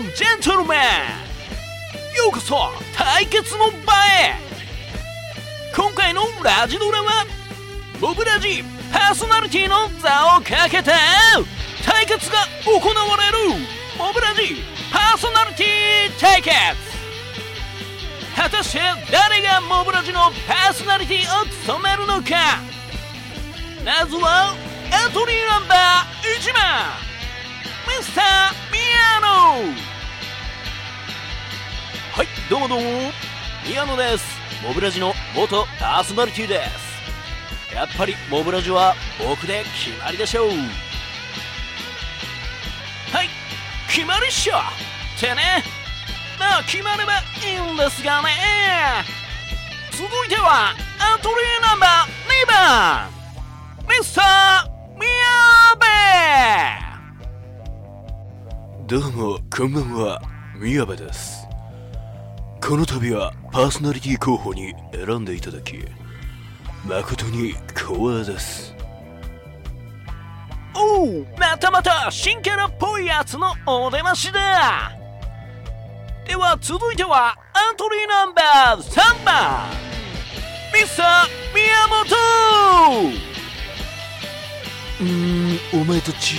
ンジェントルメンようこそ対決の場へ。今回のラジドラはモブラジパーソナリティの座をかけた対決が行われる。モブラジパーソナリティ対決。果たして誰がモブラジのパーソナリティを務めるのか。まずはエントリーナンバー1番。ミスター・ミヤノ。どうもどうも宮野ですモブラジの元パーソナリティです。やっぱりモブラジは僕で決まりでしょう。はい決まりっしょ。ってねまあ決まればいいんですがね。続いてはエントリーナンバー2番。ミスター・ミヤどうもこんばんは。宮部です。この度はパーソナリティ候補に選んでいただき誠に光栄です。ベおうまたまた新キャラっぽいやつのお出ましだ。では続いてはエントリーナンバー3番ミスター宮本。うーんお前たち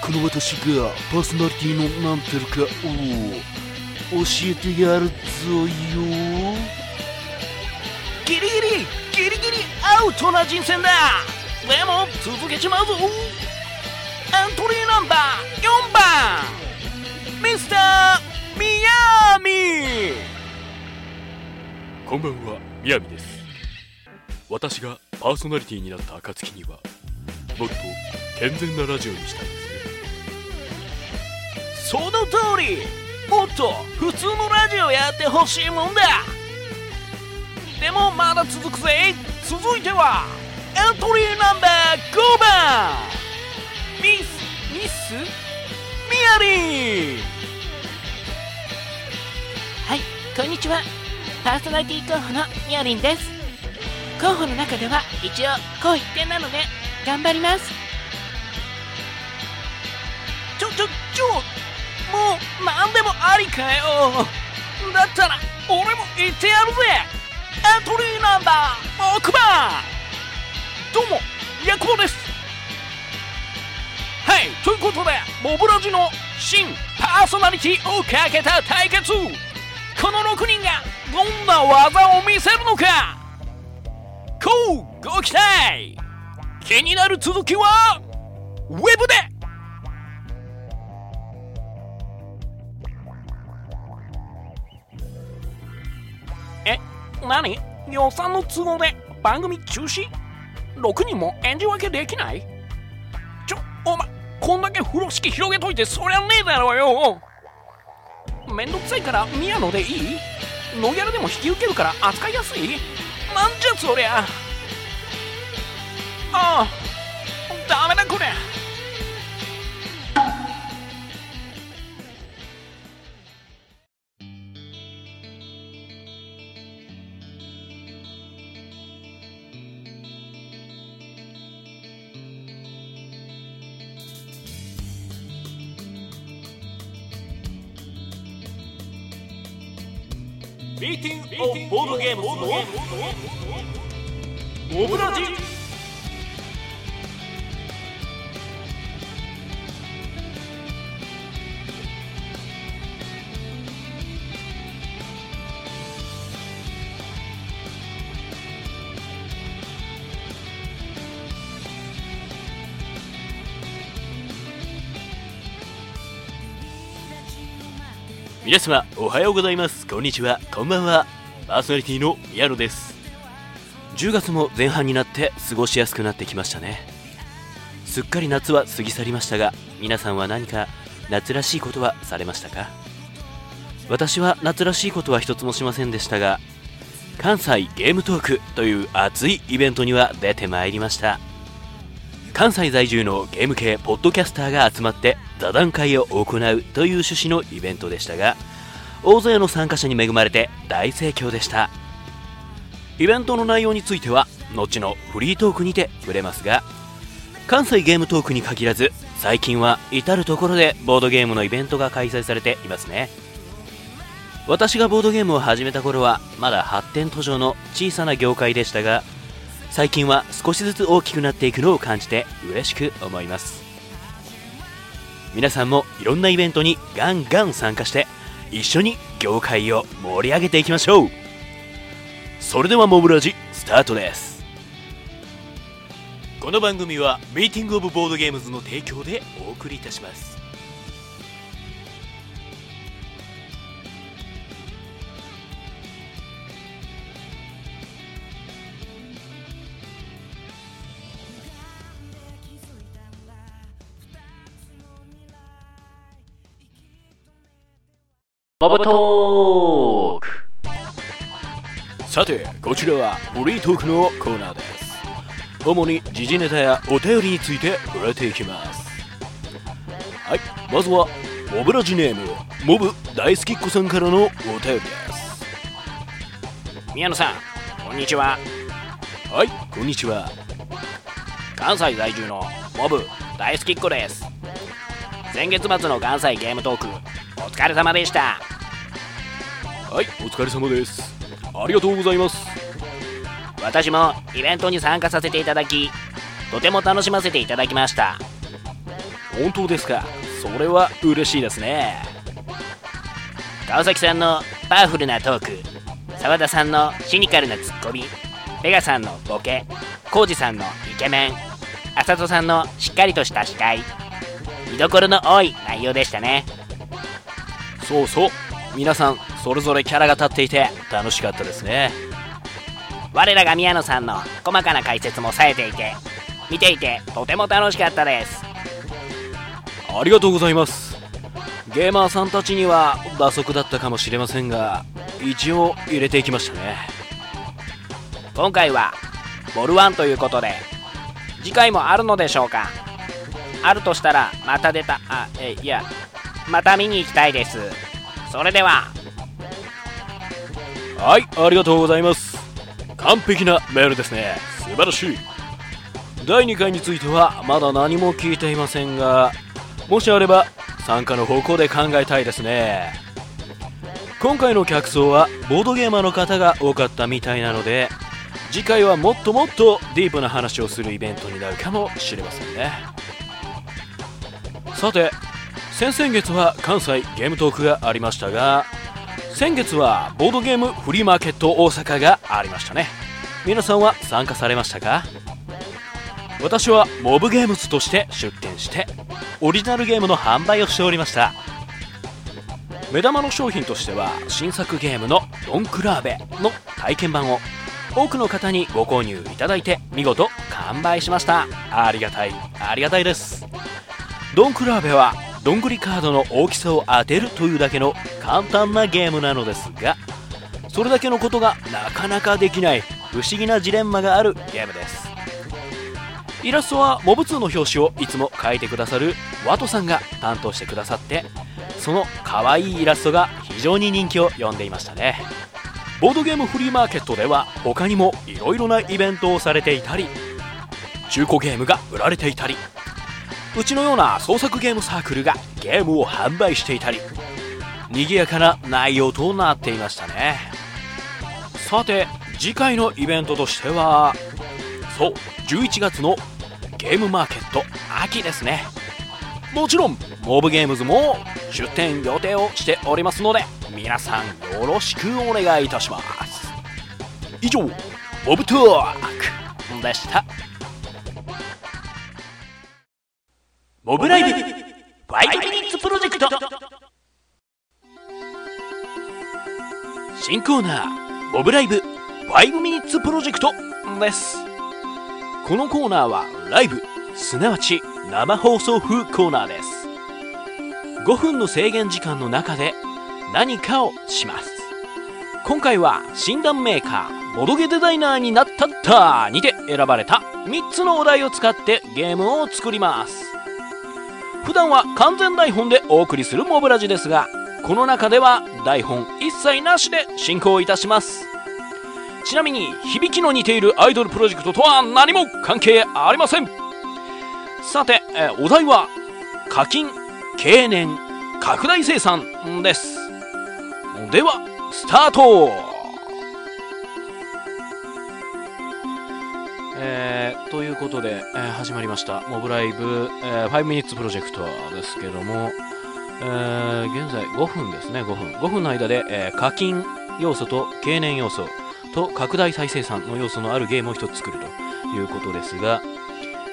この私がパーソナリティのなんてるかを教えてやるぞよ。ギリギリギリギリアウトな人選だ。でも続けちまうぞ。エントリーナンバー4番ミスター・ミヤミ。こんばんは、みやみです。私がパーソナリティになった暁には、もっと健全なラジオにしたいですね。その通りもっと普通のラジオやってほしいもんだでもまだ続くぜ続いてはエントリーナンバー5番ミスミス？ミヤリンはい、こんにちは。パーソナリティ候補のみやりんです。候補の中では一応、こう一点なので、頑張ります。ちょちょちょ何でもありかよ。だったら俺も言ってやるぜ。エントリーナンバー6番どうもヤクボです。はいということでモブラジの新パーソナリティをかけた対決。この6人がどんな技を見せるのか。こうご期待。気になる続きはウェブで。え何？予算の都合で番組中止 ?6 人も演じ分けできない？ちょお前こんだけ風呂敷広げといてそりゃねえだろうよ。めんどくさいから宮野でいい？ノギャラでも引き受けるから扱いやすい？なんじゃそりゃ。ああダメだこれ。ボードゲームのモブラジ皆様おはようございます。こんにちは。こんばんは。パーソナリティの宮野です。10月も前半になって過ごしやすくなってきましたね。すっかり夏は過ぎ去りましたが皆さんは何か夏らしいことはされましたか？私は夏らしいことは一つもしませんでしたが関西ゲームトークという熱いイベントには出てまいりました。関西在住のゲーム系ポッドキャスターが集まって座談会を行うという趣旨のイベントでしたが大勢の参加者に恵まれて大盛況でした。イベントの内容については後のフリートークにて触れますが関西ゲームトークに限らず最近は至る所でボードゲームのイベントが開催されていますね。私がボードゲームを始めた頃はまだ発展途上の小さな業界でしたが最近は少しずつ大きくなっていくのを感じて嬉しく思います。皆さんもいろんなイベントにガンガン参加して一緒に業界を盛り上げていきましょう。それではモブラジスタートです。この番組はミーティングオブボードゲームズの提供でお送りいたします。トーク。さてこちらはフリートークのコーナーです。主に時事ネタやお便りについて触れていきます。はいまずはモブラジネームモブ大好きっ子さんからのお便りです。宮野さんこんにちは。はいこんにちは。関西在住のモブ大好きっ子です。先月末の関西ゲームトークお疲れ様でしたはいお疲れ様です。ありがとうございます。私もイベントに参加させていただきとても楽しませていただきました。本当ですか？それは嬉しいですね。川崎さんのパワフルなトーク澤田さんのシニカルなツッコミペガさんのボケコウジさんのイケメン浅戸さんのしっかりとした司会見どころの多い内容でしたね。そうそう。皆さんそれぞれキャラが立っていて楽しかったですね。我らが宮野さんの細かな解説も冴えていて見ていてとても楽しかったです。ありがとうございます。ゲーマーさんたちには打足だったかもしれませんが一応入れていきましたね。今回はボルワンということで次回もあるのでしょうか。あるとしたらまた出たあえいやまた見に行きたいです。それでははいありがとうございます。完璧なメールですね。素晴らしい。第2回についてはまだ何も聞いていませんがもしあれば参加の方向で考えたいですね。今回の客層はボードゲーマーの方が多かったみたいなので次回はもっともっとディープな話をするイベントになるかもしれませんね。さて先々月は関西ゲームトークがありましたが先月はボードゲームフリーマーケット大阪がありましたね。皆さんは参加されましたか？私はモブゲームズとして出展してオリジナルゲームの販売をしておりました。目玉の商品としては新作ゲームのドンクラーベの体験版を多くの方にご購入いただいて見事完売しました。ありがたい。ありがたいです。ドンクラーベはどんぐりカードの大きさを当てるというだけの簡単なゲームなのですがそれだけのことがなかなかできない不思議なジレンマがあるゲームです。イラストはモブ2の表紙をいつも描いてくださるワトさんが担当してくださってその可愛いイラストが非常に人気を呼んでいましたね。ボードゲームフリーマーケットでは他にもいろいろなイベントをされていたり中古ゲームが売られていたりうちのような創作ゲームサークルがゲームを販売していたり賑やかな内容となっていましたね。さて次回のイベントとしてはそう11月のゲームマーケット秋ですね。もちろんモブゲームズも出店予定をしておりますので皆さんよろしくお願いいたします。以上モブトークでした。モブライブ5ミニッツプロジェクト。新コーナーモブライブ5ミニッツプロジェクトです。このコーナーはライブすなわち生放送風コーナーです。5分の制限時間の中で何かをします。今回は診断メーカーボドゲデザイナーになったったにて選ばれた3つのお題を使ってゲームを作ります。普段は完全台本でお送りするモブラジですがこの中では台本一切なしで進行いたします。ちなみに響きの似ているアイドルプロジェクトとは何も関係ありません。さて、お題は課金経年拡大生産です。ではスタート。えーということで、えー始まりました。モブライブ、えー5ミニッツプロジェクトですけども、えー現在5分ですね5分。5分の間で、え課金要素と経年要素と拡大再生産の要素のあるゲームを1つ作るということですが、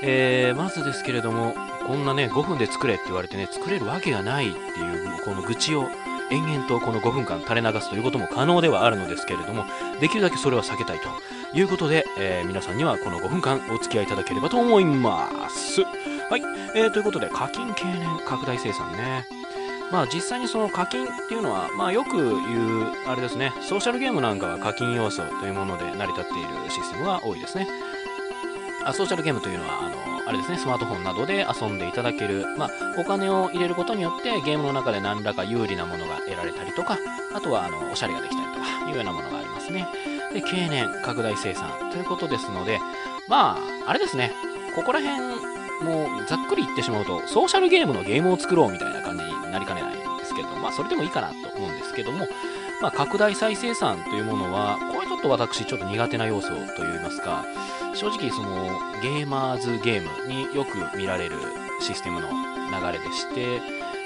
えまずですけれどもこんなね5分で作れって言われてね作れるわけがないっていうこの愚痴を延々とこの5分間垂れ流すということも可能ではあるのですけれどもできるだけそれは避けたいと。いうことで、えー皆さんにはこの5分間お付き合いいただければと思います。はい、えーということで課金経年拡大生産ね。まあ実際にその課金っていうのは、まあよく言う、あれですね、ソーシャルゲームなんかは課金要素というもので成り立っているシステムが多いですね。あソーシャルゲームというのは、あの、あれですね、スマートフォンなどで遊んでいただける、まあ、お金を入れることによってゲームの中で何らか有利なものが得られたりとか、あとは、あの、おしゃれができたりとか、いうようなものがありますね。で、経年、拡大生産。ということですので、まあ、あれですね、ここら辺、もうざっくり言ってしまうと、ソーシャルゲームのゲームを作ろうみたいな感じになりかねないんですけど、まあ、それでもいいかなと思うんですけども、まあ、拡大再生産というものは、これちょっと私、ちょっと苦手な要素といいますか、正直、その、ゲーマーズゲームによく見られるシステムの流れでして、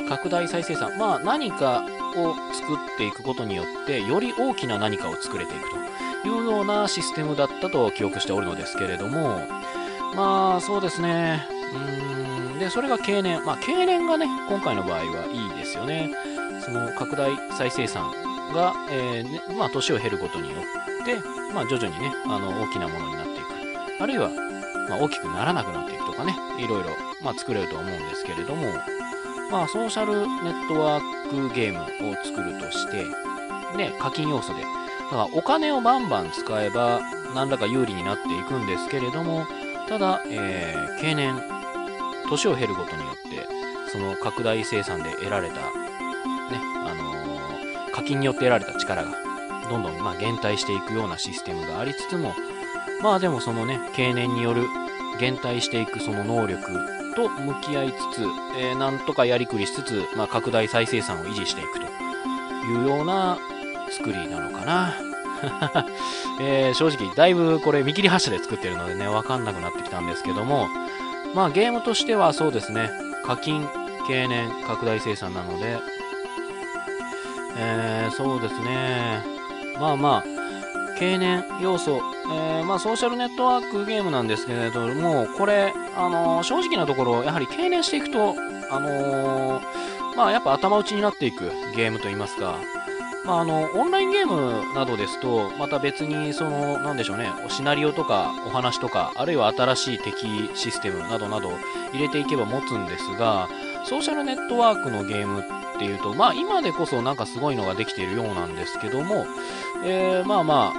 拡大再生産、まあ、何かを作っていくことによって、より大きな何かを作れていくと。いうようなシステムだったと記憶しておるのですけれども、まあ、そうですね。うーん。で、それが経年。まあ、経年がね、今回の場合はいいですよね。その拡大再生産が、えーね、まあ、年を経ることによって、まあ、徐々にね、あの、大きなものになっていく。あるいは、まあ、大きくならなくなっていくとかね、いろいろ、まあ、作れると思うんですけれども、まあ、ソーシャルネットワークゲームを作るとして、ね、課金要素で、だからお金をバンバン使えば、何らか有利になっていくんですけれども、ただ、えー経年、年を経ることによって、その拡大生産で得られた、ね、あのー課金によって得られた力が、どんどん、まあ、減退していくようなシステムがありつつも、まあでもそのね、経年による減退していくその能力と向き合いつつ、えーなんとかやりくりしつつ、まあ、拡大再生産を維持していくというような作りなのかな。えー正直、だいぶこれ見切り発車で作ってるのでね、わかんなくなってきたんですけども、まあゲームとしてはそうですね、課金、経年、拡大生産なので、えーそうですね、まあまあ、経年要素、えーまあソーシャルネットワークゲームなんですけれども、これ、あのー正直なところ、やはり経年していくと、あのまあやっぱ頭打ちになっていくゲームといいますか、まあ、あのオンラインゲームなどですと、また別にその、なんでしょうね、シナリオとかお話とか、あるいは新しい敵システムなどなど入れていけば持つんですが、ソーシャルネットワークのゲームっていうと、まあ、今でこそなんかすごいのができているようなんですけども、えーまあま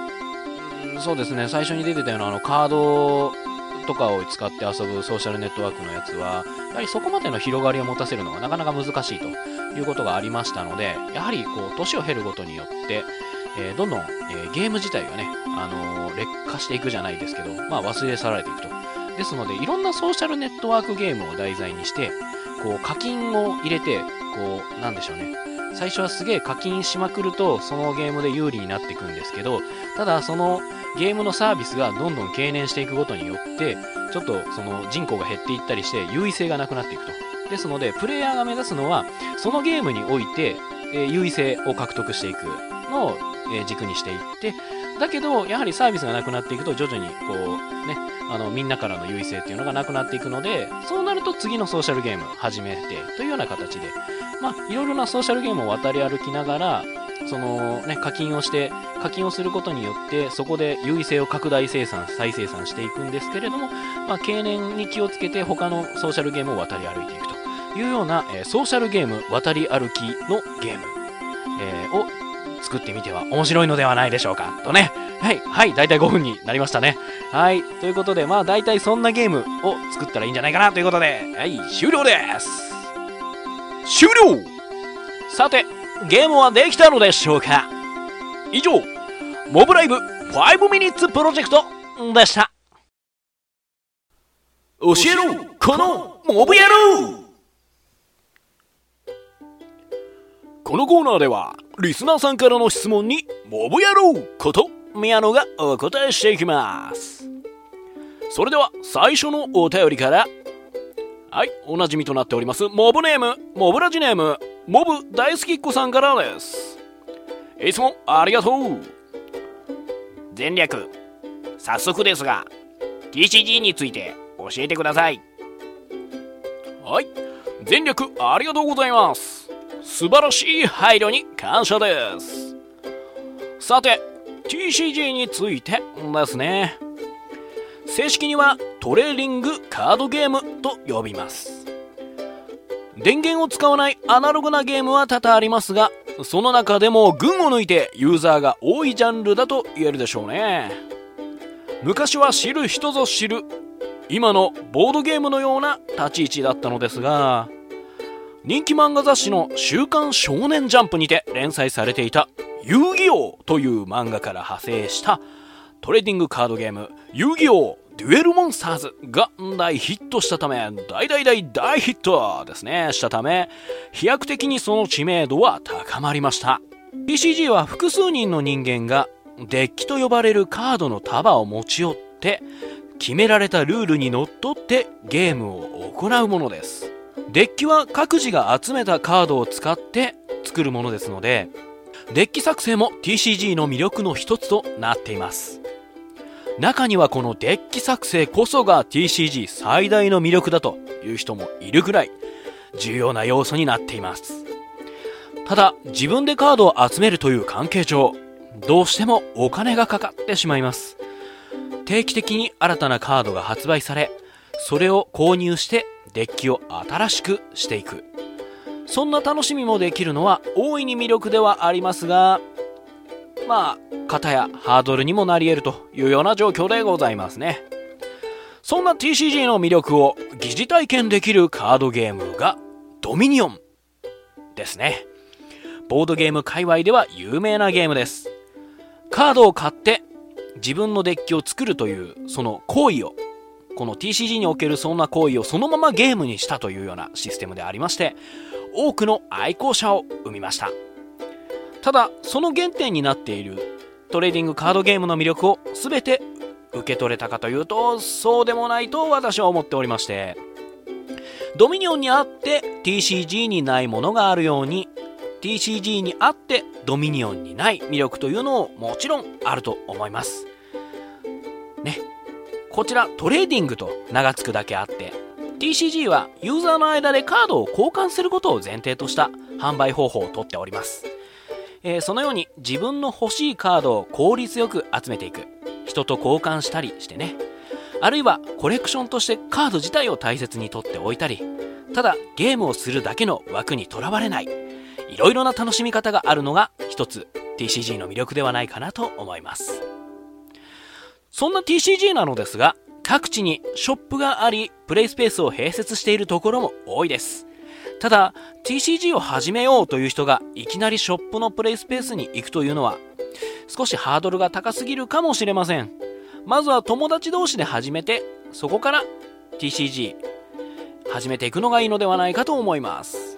あ、そうですね、最初に出てたようなあのカードとかを使って遊ぶソーシャルネットワークのやつは、やはりそこまでの広がりを持たせるのがなかなか難しいと。いうことがありましたので、やはりこう年を経るごとによって、えーどんどん、えーゲーム自体がね、あのー劣化していくじゃないですけど、まあ、忘れ去られていくと。ですので、いろんなソーシャルネットワークゲームを題材にして、こう課金を入れて、こう、なんでしょうね。最初はすげえ課金しまくると、そのゲームで有利になっていくんですけど、ただそのゲームのサービスがどんどん経年していくことによって、ちょっとその人口が減っていったりして優位性がなくなっていくと。ですので、プレイヤーが目指すのは、そのゲームにおいて、え優位性を獲得していくのを、え軸にしていって、だけど、やはりサービスがなくなっていくと、徐々にこう、ね、あの、みんなからの優位性っていうのがなくなっていくので、そうなると次のソーシャルゲーム始めて、というような形で、まあ、いろいろなソーシャルゲームを渡り歩きながら、そのね、課金をして、課金をすることによって、そこで優位性を拡大生産、再生産していくんですけれども、まあ、経年に気をつけて他のソーシャルゲームを渡り歩いていくいうような、えソーシャルゲーム渡り歩きのゲーム、えを作ってみては面白いのではないでしょうか。とね。はい、はい、だいたい5分になりましたね。はい、ということで、まあ大体そんなゲームを作ったらいいんじゃないかなということで、はい、終了です。終了さて、ゲームはできたのでしょうか以上、モブライブ5ミニッツプロジェクトでした。教えろこのモブ野郎このコーナーではリスナーさんからの質問にモブ野郎こと宮野がお答えしていきます。それでは最初のお便りから。はいおなじみとなっております。モブネームモブラジネームモブ大好きっ子さんからです。いつもありがとう。前略早速ですが TCG について教えてください。はい全略ありがとうございます。素晴らしい配慮に感謝です。さて TCG についてですね。正式にはトレーディングカードゲームと呼びます。電源を使わないアナログなゲームは多々ありますがその中でも群を抜いてユーザーが多いジャンルだと言えるでしょうね。昔は知る人ぞ知る今のボードゲームのような立ち位置だったのですが人気漫画雑誌の「週刊少年ジャンプ」にて連載されていた「遊戯王」という漫画から派生したトレーディングカードゲーム「遊戯王デュエルモンスターズ」が大ヒットしたため大大大大ヒットですね。したため飛躍的にその知名度は高まりました。PCG は複数人の人間がデッキと呼ばれるカードの束を持ち寄って決められたルールにのっとってゲームを行うものです。デッキは各自が集めたカードを使って作るものですのでデッキ作成も TCG の魅力の一つとなっています。中にはこのデッキ作成こそが TCG 最大の魅力だという人もいるくらい重要な要素になっています。ただ自分でカードを集めるという関係上どうしてもお金がかかってしまいます。定期的に新たなカードが発売されそれを購入してデッキを新しくしていく。そんな楽しみもできるのは大いに魅力ではありますがまあ型やハードルにもなり得るというような状況でございますね。そんな TCG の魅力を疑似体験できるカードゲームがドミニオンですね。ボードゲーム界隈では有名なゲームです。カードを買って自分のデッキを作るというその行為をこの TCG におけるそんな行為をそのままゲームにしたというようなシステムでありまして多くの愛好者を生みました。ただその原点になっているトレーディングカードゲームの魅力を全て受け取れたかというとそうでもないと私は思っておりましてドミニオンにあって TCG にないものがあるように TCG にあってドミニオンにない魅力というのももちろんあると思います。ねこちらトレーディングと名が付くだけあって TCG はユーザーの間でカードを交換することを前提とした販売方法をとっております。えー、そのように自分の欲しいカードを効率よく集めていく。人と交換したりしてね。あるいはコレクションとしてカード自体を大切にとっておいたり。ただゲームをするだけの枠にとらわれない。いろいろな楽しみ方があるのが一つ TCG の魅力ではないかなと思います。そんな TCG なのですが各地にショップがありプレイスペースを併設しているところも多いです。ただ TCG を始めようという人がいきなりショップのプレイスペースに行くというのは少しハードルが高すぎるかもしれません。まずは友達同士で始めてそこから TCG 始めていくのがいいのではないかと思います。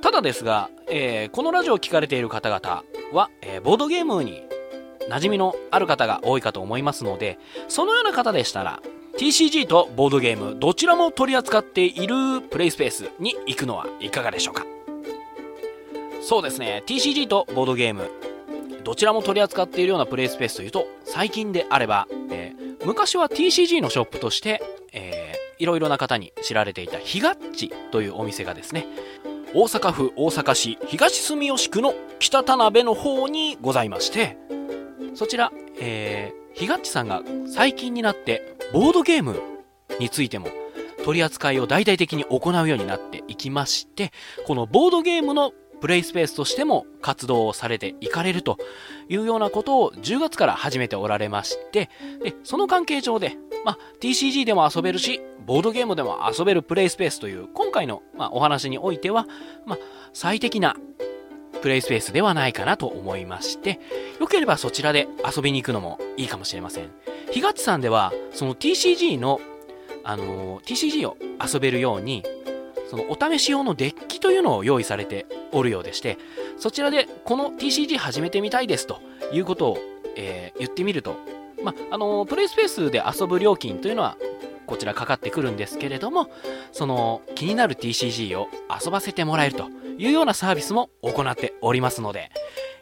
ただですが、えー、このラジオを聞かれている方々は、えー、ボードゲームに馴染みのある方が多いかと思いますのでそのような方でしたら TCG とボードゲームどちらも取り扱っているプレイスペースに行くのはいかがでしょうか。そうですね。TCG とボードゲームどちらも取り扱っているようなプレイスペースというと最近であれば、えー、昔は TCG のショップとして、えー、いろいろな方に知られていたひがっちというお店がですね大阪府大阪市東住吉区の北田辺の方にございましてそちら、えー、ひがっちさんが最近になってボードゲームについても取り扱いを大々的に行うようになっていきまして、このボードゲームのプレイスペースとしても活動をされていかれるというようなことを10月から始めておられまして、でその関係上で、ま、TCG でも遊べるし、ボードゲームでも遊べるプレイスペースという今回の、ま、お話においては、ま、最適なプレイスペースではないかなと思いまして、よければそちらで遊びに行くのもいいかもしれません。ひがっちさんでは、その TCG のあの TCG を遊べるようにそのお試し用のデッキというのを用意されておるようでしてそちらでこの TCG 始めてみたいですということを、えー、言ってみると、まあのプレイスペースで遊ぶ料金というのはこちらかかってくるんですけれどもその気になる TCG を遊ばせてもらえるというようなサービスも行っておりますので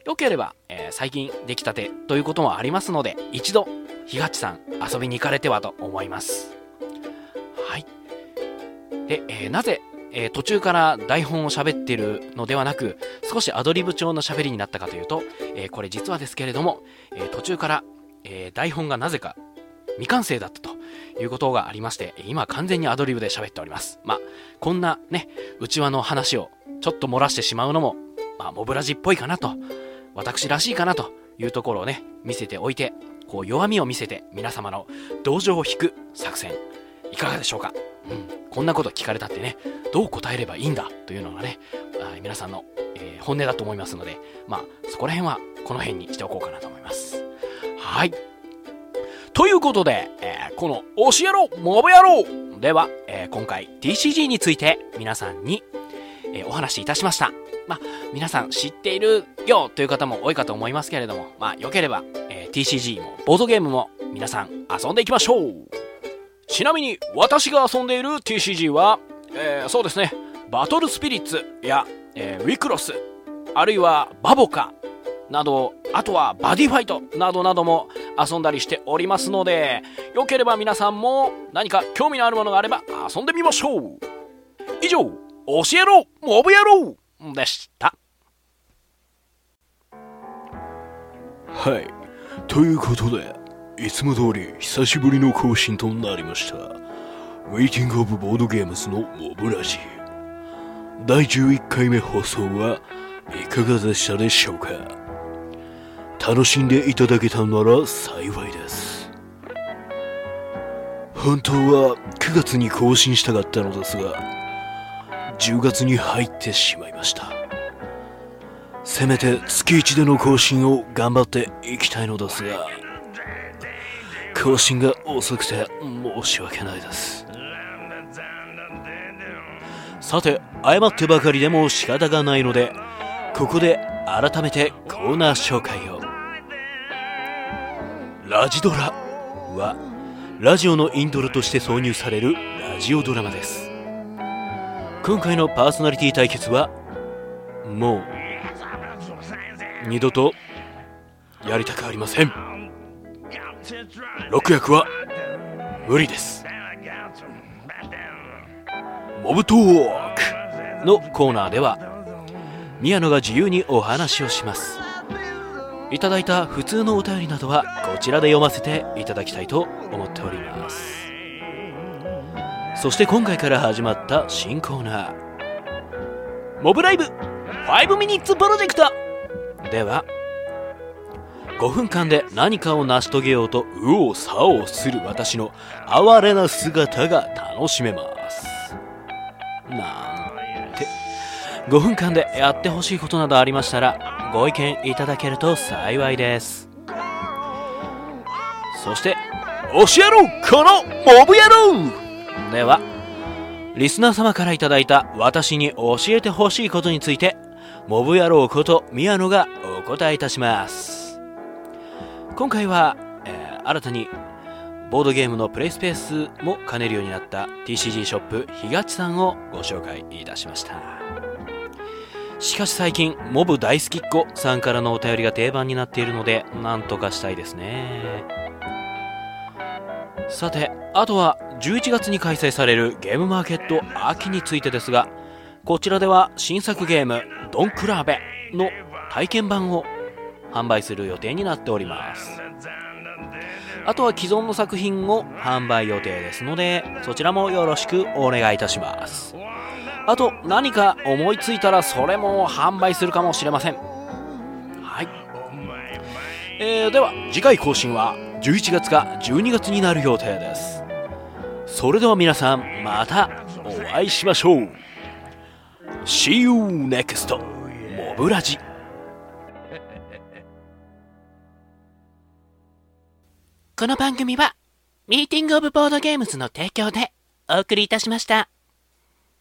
よければ、えー、最近出来たてということもありますので一度ひがちさん遊びに行かれてはと思います。はい。で、えー、なぜえー、途中から台本を喋ってるのではなく少しアドリブ調の喋りになったかというと、えー、これ実はですけれども、えー、途中から、え台本がなぜか未完成だったということがありまして今完全にアドリブで喋っております。まあこんなね内輪の話をちょっと漏らしてしまうのもまあモブラジっぽいかなと私らしいかなというところをね見せておいてこう弱みを見せて皆様の同情を引く作戦いかがでしょうか、うん、こんなこと聞かれたってねどう答えればいいんだというのがね皆さんの、えー、本音だと思いますのでまあそこら辺はこの辺にしておこうかなと思います。はい。ということで、えー、この教えろモブ野郎では、えー、今回 TCG について皆さんに、えー、お話しいたしました。まあ、皆さん知っているよという方も多いかと思いますけれども、まあ、よければ、え、TCG もボードゲームも皆さん遊んでいきましょう。ちなみに私が遊んでいる TCG は、え、そうですね。バトルスピリッツや、え、ウィクロスあるいはバボカなどあとはバディファイトなどなども遊んだりしておりますのでよければ皆さんも何か興味のあるものがあれば遊んでみましょう。以上教えろモブ野郎でした。はい。ということでいつも通り久しぶりの更新となりました。ウェイティングオブボードゲームズのモブラジ。第11回目放送はいかがでしたでしょうか？楽しんでいただけたなら幸いです。本当は9月に更新したかったのですが10月に入ってしまいました。せめて月1での更新を頑張っていきたいのですが更新が遅くて申し訳ないです。さて謝ってばかりでも仕方がないのでここで改めてコーナー紹介を。ラジドラはラジオのイントロとして挿入されるラジオドラマです。今回のパーソナリティ対決はもう二度とやりたくありません。6役は無理です。モブトークのコーナーでは宮野が自由にお話をします。いただいた普通のお便りなどはこちらで読ませていただきたいと思っております。そして今回から始まった新コーナー。モブライブ5ミニッツプロジェクト。では5分間で何かを成し遂げようと右往左往する私の哀れな姿が楽しめます。なんて。5分間でやってほしいことなどありましたらご意見いただけると幸いです。そして教えろこのモブ野郎。ではリスナー様から頂いた私に教えてほしいことについてモブ野郎こと宮野がお答えいたします。今回は、えー、新たにボードゲームのプレイスペースも兼ねるようになった TCG ショップひがちさんをご紹介いたしました。しかし最近モブ大好きっ子さんからのお便りが定番になっているのでなんとかしたいですね。さてあとは11月に開催されるゲームマーケット秋についてですがこちらでは新作ゲームドンクラーベの体験版を販売する予定になっております。あとは既存の作品を販売予定ですのでそちらもよろしくお願いいたします。あと何か思いついたらそれも販売するかもしれません。はい、えー、では次回更新は11月か12月になる予定です。それでは皆さんまたお会いしましょう。See you next モブラジこの番組はミーティングオブボードゲームズの提供でお送りいたしました。